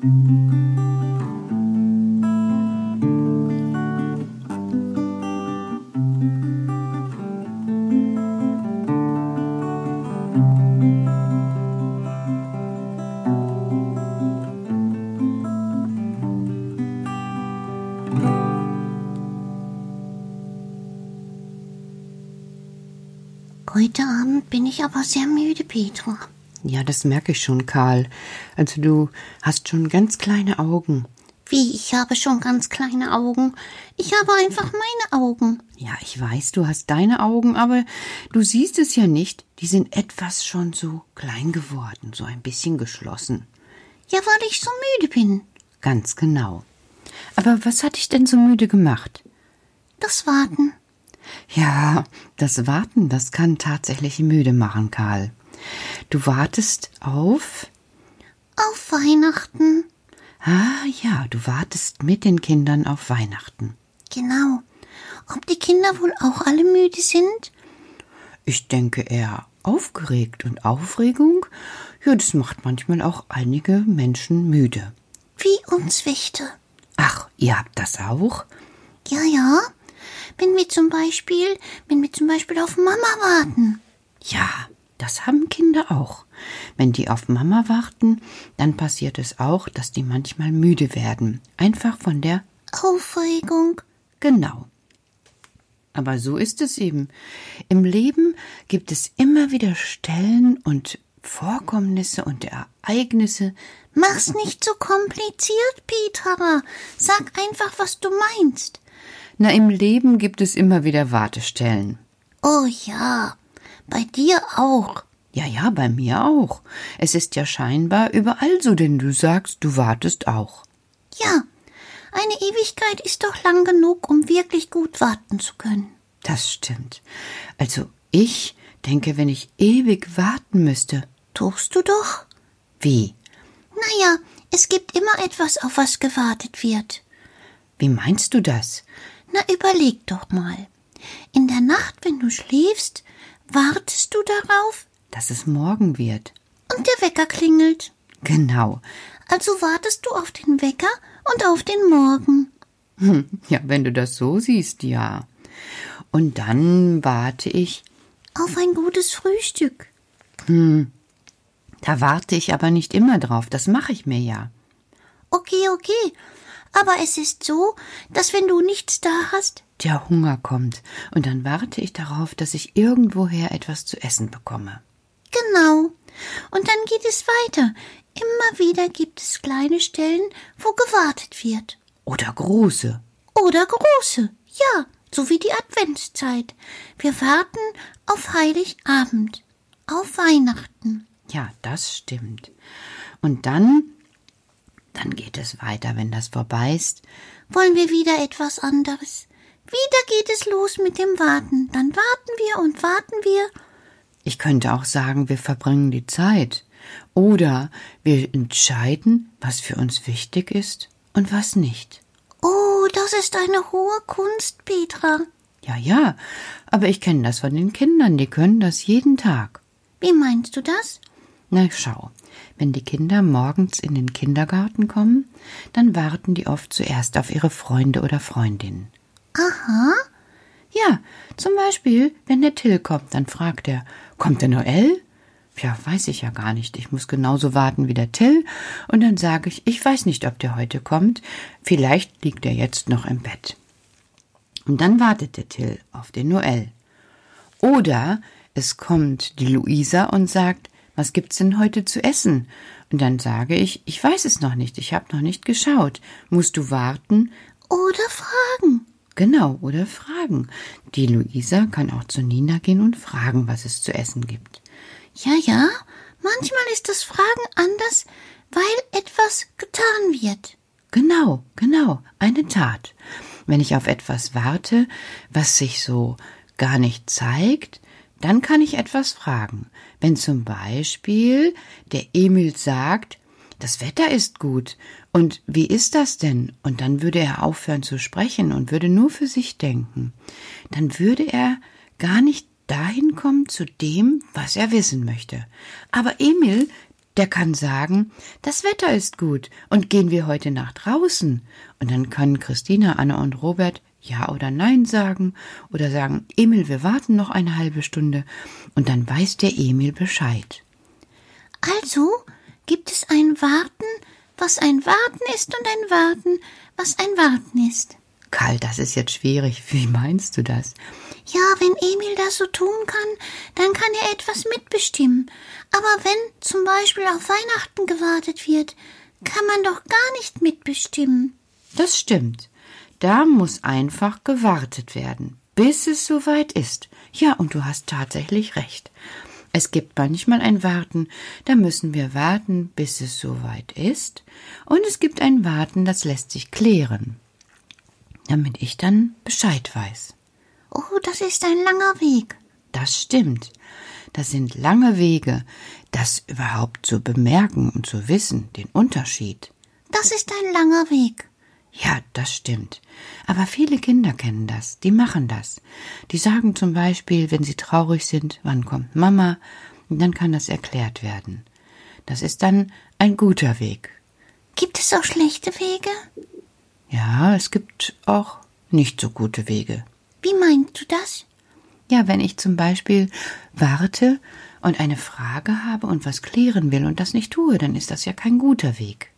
Heute Abend bin ich aber sehr müde, Petra. Ja, das merke ich schon, Karl. Also du hast schon ganz kleine Augen. Wie, ich habe schon ganz kleine Augen. Ich habe einfach meine Augen. Ja, ich weiß, du hast deine Augen, aber du siehst es ja nicht. Die sind etwas schon so klein geworden, so ein bisschen geschlossen. Ja, weil ich so müde bin. Ganz genau. Aber was hat dich denn so müde gemacht? Das Warten. Ja, das Warten, das kann tatsächlich müde machen, Karl. Du wartest auf. Auf Weihnachten. Ah ja, du wartest mit den Kindern auf Weihnachten. Genau. Ob die Kinder wohl auch alle müde sind? Ich denke eher aufgeregt und Aufregung. Ja, das macht manchmal auch einige Menschen müde. Wie uns Wächter. Ach, ihr habt das auch? Ja, ja. Wenn wir zum Beispiel, wenn wir zum Beispiel auf Mama warten. Ja, das haben Kinder auch. Wenn die auf Mama warten, dann passiert es auch, dass die manchmal müde werden. Einfach von der Aufregung. Genau. Aber so ist es eben. Im Leben gibt es immer wieder Stellen und Vorkommnisse und Ereignisse. Mach's nicht so kompliziert, Petra. Sag einfach, was du meinst. Na, im Leben gibt es immer wieder Wartestellen. Oh ja, bei dir auch. Ja, ja, bei mir auch. Es ist ja scheinbar überall so, denn du sagst, du wartest auch. Ja, eine Ewigkeit ist doch lang genug, um wirklich gut warten zu können. Das stimmt. Also ich denke, wenn ich ewig warten müsste. Tust du doch? Wie? Naja, es gibt immer etwas, auf was gewartet wird. Wie meinst du das? Na, überleg doch mal. In der Nacht, wenn du schläfst, wartest du darauf, Dass es morgen wird. und der Wecker klingelt. Genau. Also wartest du auf den Wecker und auf den Morgen. Hm, Ja, wenn du das so siehst, ja. Und dann warte ich. Auf ein gutes Frühstück. Da warte ich aber nicht immer drauf. Das mache ich mir ja. Okay, okay. Aber es ist so, dass wenn du nichts da hast, der Hunger kommt, und dann warte ich darauf, dass ich irgendwoher etwas zu essen bekomme. Genau. Und dann geht es weiter. Immer wieder gibt es kleine Stellen, wo gewartet wird. Oder große. Oder große. Ja, so wie die Adventszeit. Wir warten auf Heiligabend, auf Weihnachten. Ja, das stimmt. Und dann, dann geht es weiter, wenn das vorbei ist. Wollen wir wieder etwas anderes? Wieder geht es los mit dem Warten. Dann warten wir und warten wir. Ich könnte auch sagen, wir verbringen die Zeit. Oder wir entscheiden, was für uns wichtig ist und was nicht. Oh, das ist eine hohe Kunst, Petra. Ja, ja, aber ich kenne das von den Kindern, die können das jeden Tag. Wie meinst du das? Na schau, wenn die Kinder morgens in den Kindergarten kommen, dann warten die oft zuerst auf ihre Freunde oder Freundinnen. Aha. Ja, zum Beispiel, wenn der Till kommt, dann fragt er, kommt der Noel? Ja, weiß ich ja gar nicht. Ich muss genauso warten wie der Till. Und dann sage ich, ich weiß nicht, ob der heute kommt. Vielleicht liegt er jetzt noch im Bett. Und dann wartet der Till auf den Noel. Oder es kommt die Luisa und sagt, was gibt's denn heute zu essen? Und dann sage ich, ich weiß es noch nicht, ich habe noch nicht geschaut. Musst du warten? Oder fragen. Genau, oder fragen. Die Luisa kann auch zu Nina gehen und fragen, was es zu essen gibt. Ja, ja, manchmal ist das Fragen anders, weil etwas getan wird. Genau, genau, eine Tat. Wenn ich auf etwas warte, was sich so gar nicht zeigt, dann kann ich etwas fragen. Wenn zum Beispiel der Emil sagt, das Wetter ist gut, und wie ist das denn? Und dann würde er aufhören zu sprechen und würde nur für sich denken. Dann würde er gar nicht dahin kommen zu dem, was er wissen möchte. Aber Emil, der kann sagen, das Wetter ist gut und gehen wir heute nach draußen. Und dann können Christina, Anne und Robert ja oder nein sagen oder sagen, Emil, wir warten noch eine halbe Stunde. Und dann weiß der Emil Bescheid. Also gibt es ein Warten, was ein Warten ist und ein Warten, was ein Warten ist. Karl, das ist jetzt schwierig. Wie meinst du das? Ja, wenn Emil das so tun kann, dann kann er etwas mitbestimmen. Aber wenn zum Beispiel auf Weihnachten gewartet wird, kann man doch gar nicht mitbestimmen. Das stimmt. Da muss einfach gewartet werden, bis es soweit ist. Ja, und du hast tatsächlich recht. Es gibt manchmal ein Warten, da müssen wir warten, bis es soweit ist, und es gibt ein Warten, das lässt sich klären, damit ich dann Bescheid weiß. Oh, das ist ein langer Weg. Das stimmt. Das sind lange Wege, das überhaupt zu bemerken und zu wissen, den Unterschied. Das ist ein langer Weg. Ja, das stimmt. Aber viele Kinder kennen das, die machen das. Die sagen zum Beispiel, wenn sie traurig sind, wann kommt Mama, und dann kann das erklärt werden. Das ist dann ein guter Weg. Gibt es auch schlechte Wege? Ja, es gibt auch nicht so gute Wege. Wie meinst du das? Ja, wenn ich zum Beispiel warte und eine Frage habe und was klären will und das nicht tue, dann ist das ja kein guter Weg.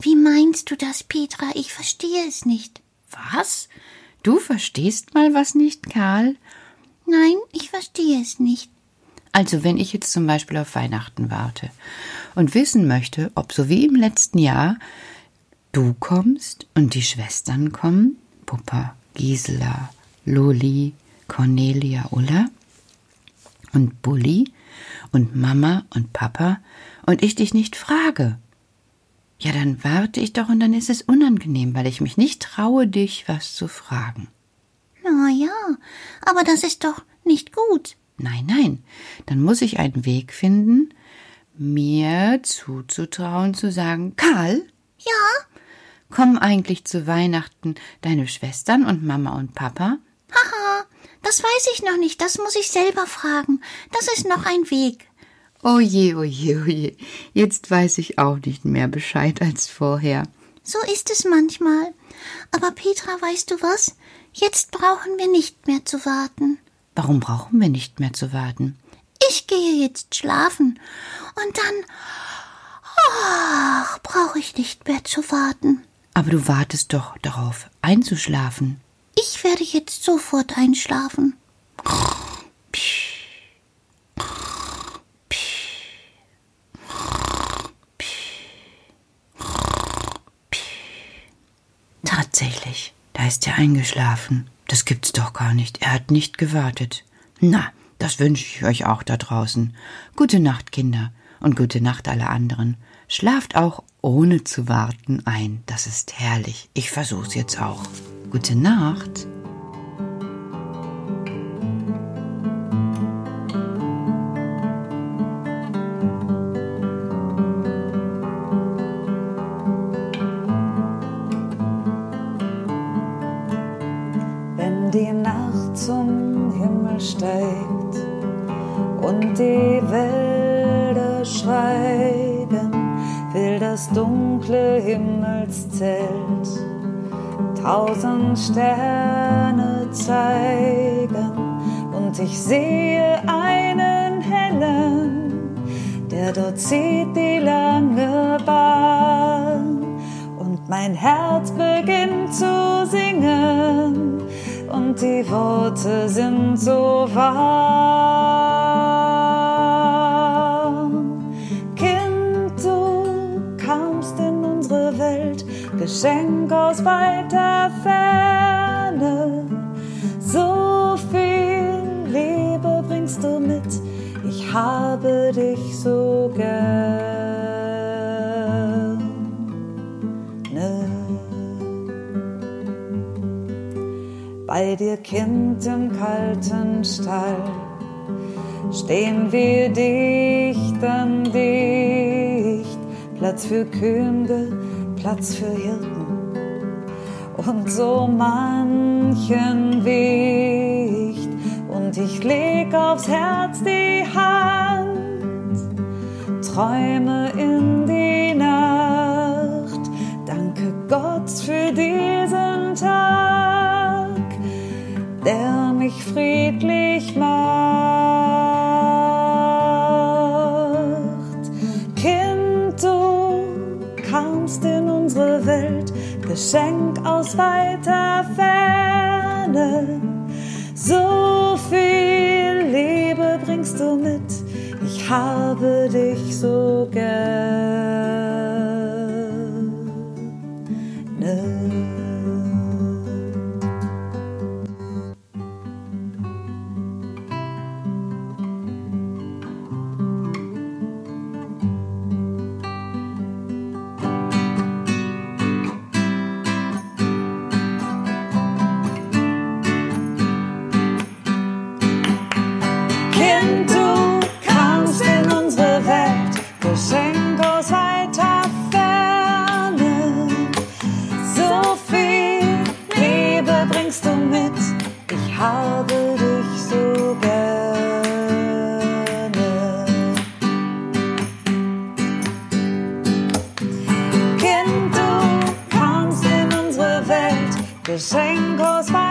Wie meinst du das, Petra? Ich verstehe es nicht. Was? Du verstehst mal was nicht, Karl? Nein, ich verstehe es nicht. Also wenn ich jetzt zum Beispiel auf Weihnachten warte und wissen möchte, ob so wie im letzten Jahr du kommst und die Schwestern kommen, Puppa, Gisela, Loli, Cornelia, Ulla und Bulli und Mama und Papa und ich dich nicht frage, ja, dann warte ich doch und dann ist es unangenehm, weil ich mich nicht traue, dich was zu fragen. Na ja, aber das ist doch nicht gut. Nein, nein, dann muss ich einen Weg finden, mir zuzutrauen, zu sagen, Karl? Ja? Kommen eigentlich zu Weihnachten deine Schwestern und Mama und Papa? Haha, das weiß ich noch nicht, das muss ich selber fragen. Das ist noch ein Weg. Oh je, oh je, oh je. Jetzt weiß ich auch nicht mehr Bescheid als vorher. So ist es manchmal. Aber Petra, weißt du was? Jetzt brauchen wir nicht mehr zu warten. Warum brauchen wir nicht mehr zu warten? Ich gehe jetzt schlafen. Und dann. Ach, brauche ich nicht mehr zu warten. Aber du wartest doch darauf, einzuschlafen. Ich werde jetzt sofort einschlafen. Tatsächlich, da ist er eingeschlafen. Das gibt's doch gar nicht. Er hat nicht gewartet. Na, das wünsche ich euch auch da draußen. Gute Nacht, Kinder, und gute Nacht alle anderen. Schlaft auch ohne zu warten ein. Das ist herrlich. Ich versuch's jetzt auch. Gute Nacht. Steigt und die Wälder schweigen, will das dunkle Himmelszelt tausend Sterne zeigen. Und ich sehe einen hellen, der dort zieht die lange Bahn. Und mein Herz beginnt zu die Worte sind so warm. Kind, du kamst in unsere Welt, Geschenk aus weiter Ferne. So viel Liebe bringst du mit, ich habe dich so Bei dir, Kind, im kalten Stall stehen wir dicht an dicht. Platz für Könige, Platz für Hirten und so manchen Wicht. Und ich leg aufs Herz die Hand, träume mich friedlich macht. Kind, du kamst in unsere Welt, Geschenk aus weiter Ferne. So viel Liebe bringst du mit, ich habe dich so gerne. Kind, du